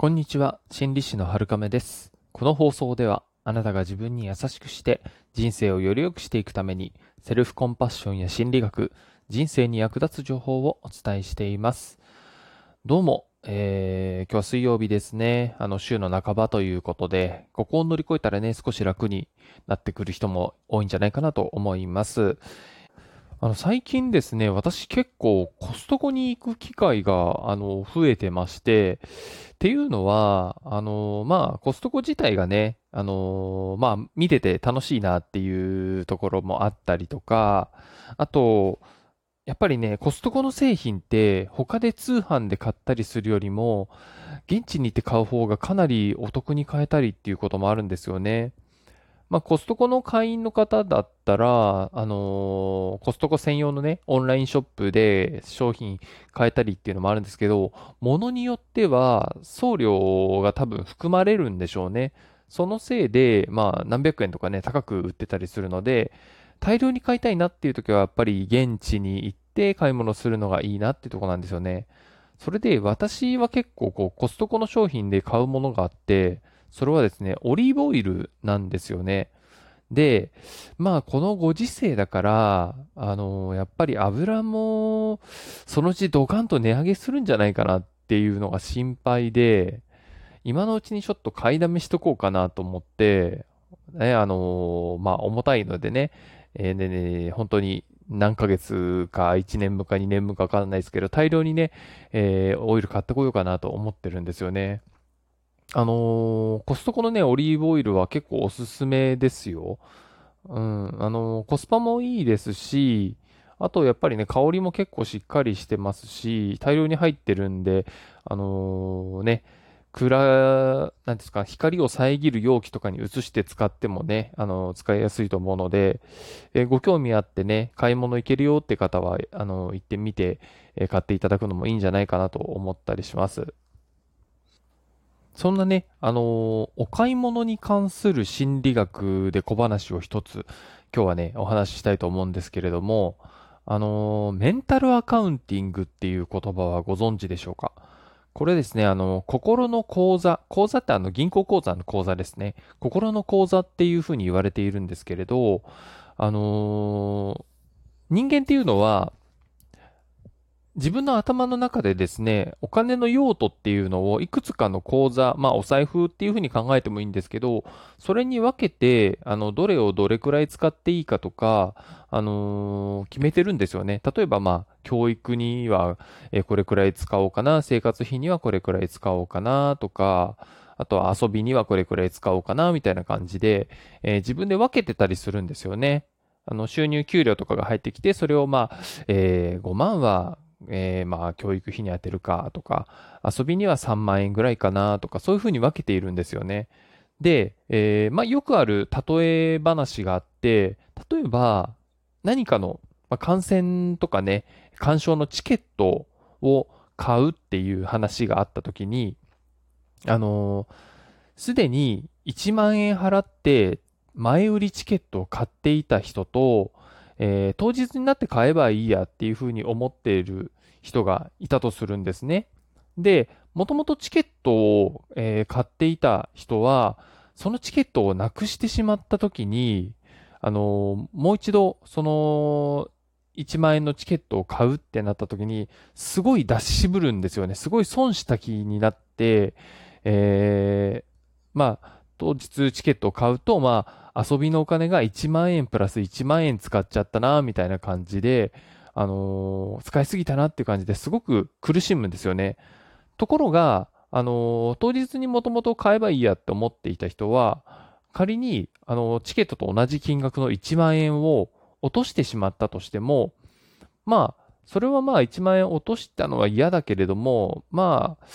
こんにちは、心理師の春亀です。この放送では、あなたが自分に優しくして、人生をより良くしていくために、セルフコンパッションや心理学、人生に役立つ情報をお伝えしています。どうも、えー、今日は水曜日ですね。あの、週の半ばということで、ここを乗り越えたらね、少し楽になってくる人も多いんじゃないかなと思います。あの、最近ですね、私結構コストコに行く機会が、あの、増えてまして、っていうのは、あの、まあ、コストコ自体がね、あの、まあ、見てて楽しいなっていうところもあったりとか、あと、やっぱりね、コストコの製品って他で通販で買ったりするよりも、現地に行って買う方がかなりお得に買えたりっていうこともあるんですよね。まあ、コストコの会員の方だったら、あのーコストコ専用のね、オンラインショップで商品買えたりっていうのもあるんですけど、ものによっては送料が多分含まれるんでしょうね。そのせいで、まあ、何百円とかね、高く売ってたりするので、大量に買いたいなっていう時はやっぱり現地に行って買い物するのがいいなっていうところなんですよね。それで私は結構こうコストコの商品で買うものがあって、それはですね、オリーブオイルなんですよね。で、まあこのご時世だから、あのやっぱり油もそのうちドカンと値上げするんじゃないかなっていうのが心配で、今のうちにちょっと買いだめしとこうかなと思って、ね、あのまあ重たいのでね、えーでね、本当に何ヶ月か1年分か2年分かわかんないですけど、大量にね、えーオイル買ってこようかなと思ってるんですよね。あのーコストコのね、オリーブオイルは結構おすすめですよ。うん、あのーコスパもいいですし、あとやっぱりね、香りも結構しっかりしてますし、大量に入ってるんで、あのーね、暗、なんですか、光を遮る容器とかに移して使ってもね、あの使いやすいと思うので、えーご興味あってね、買い物行けるよって方は、あの行ってみて、えー買っていただくのもいいんじゃないかなと思ったりします。そんなね、あのーお買い物に関する心理学で小話を一つ、今日はね、お話ししたいと思うんですけれども、あのーメンタルアカウンティングっていう言葉はご存知でしょうか？これですね、あの、心の口座、口座ってあの銀行口座の口座ですね。心の口座っていうふうに言われているんですけれど、あのー人間っていうのは、自分の頭の中でですね、お金の用途っていうのをいくつかの口座、まあお財布っていうふうに考えてもいいんですけど、それに分けて、あの、どれをどれくらい使っていいかとか、あのー決めてるんですよね。例えばまあ、教育には、これくらい使おうかな、生活費にはこれくらい使おうかな、とか、あとは遊びにはこれくらい使おうかな、みたいな感じで、えー自分で分けてたりするんですよね。あの、収入、給料とかが入ってきて、それをまあ、えー5万は、えーまあ、教育費に充てるかとか、遊びには3万円ぐらいかなとか、そういうふうに分けているんですよね。で、えーまあ、よくある例え話があって、例えば、何かの、まあ、観戦とかね、鑑賞のチケットを買うっていう話があったときに、あのすでに1万円払って前売りチケットを買っていた人と、えー当日になって買えばいいやっていうふうに思っている人がいたとするんですね。で、もともとチケットを、えー買っていた人は、そのチケットをなくしてしまった時に、あのーもう一度、その、1万円のチケットを買うってなった時に、すごい出し渋るんですよね。すごい損した気になって、えーまあ、当日チケットを買うと、まあ、遊びのお金が1万円プラス1万円使っちゃったな、みたいな感じで、あのー使いすぎたなっていう感じですごく苦しむんですよね。ところが、あのー当日にもともと買えばいいやって思っていた人は、仮に、あのーチケットと同じ金額の1万円を落としてしまったとしても、まあ、それはまあ1万円落としたのは嫌だけれども、まあ、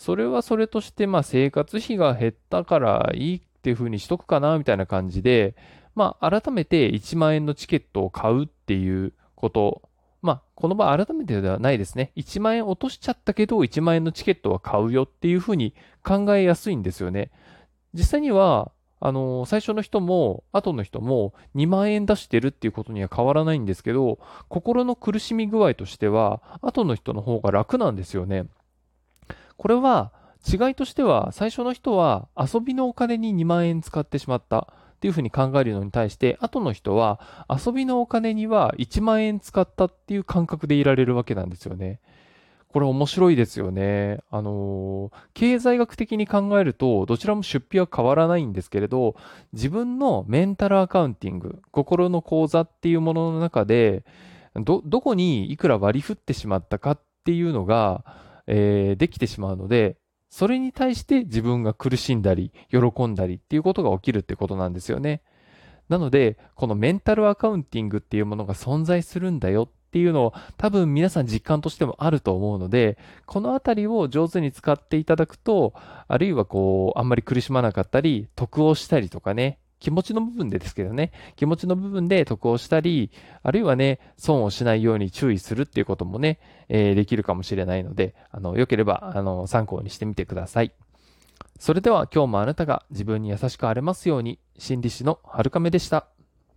それはそれとして、まあ生活費が減ったからいいっていう風にしとくかな、みたいな感じで、まあ改めて1万円のチケットを買うっていうこと、まあこの場合改めてではないですね。1万円落としちゃったけど、1万円のチケットは買うよっていう風に考えやすいんですよね。実際には、あの最初の人も、後の人も2万円出してるっていうことには変わらないんですけど、心の苦しみ具合としては、後の人の方が楽なんですよね。これは違いとしては、最初の人は遊びのお金に2万円使ってしまったっていうふうに考えるのに対して、後の人は遊びのお金には1万円使ったっていう感覚でいられるわけなんですよね。これ面白いですよね。あのー、経済学的に考えると、どちらも出費は変わらないんですけれど、自分のメンタルアカウンティング、心の講座っていうものの中で、ど、どこにいくら割り振ってしまったかっていうのが、えー、できてしまうので、それに対して自分が苦しんだり、喜んだりっていうことが起きるってことなんですよね。なので、このメンタルアカウンティングっていうものが存在するんだよっていうのを多分皆さん実感としてもあると思うので、このあたりを上手に使っていただくと、あるいはこう、あんまり苦しまなかったり、得をしたりとかね、気持ちの部分でですけどね、気持ちの部分で得をしたり、あるいはね、損をしないように注意するっていうこともね、えー、できるかもしれないので、あの、良ければ、あの、参考にしてみてください。それでは今日もあなたが自分に優しくあれますように、心理師の春亀でした。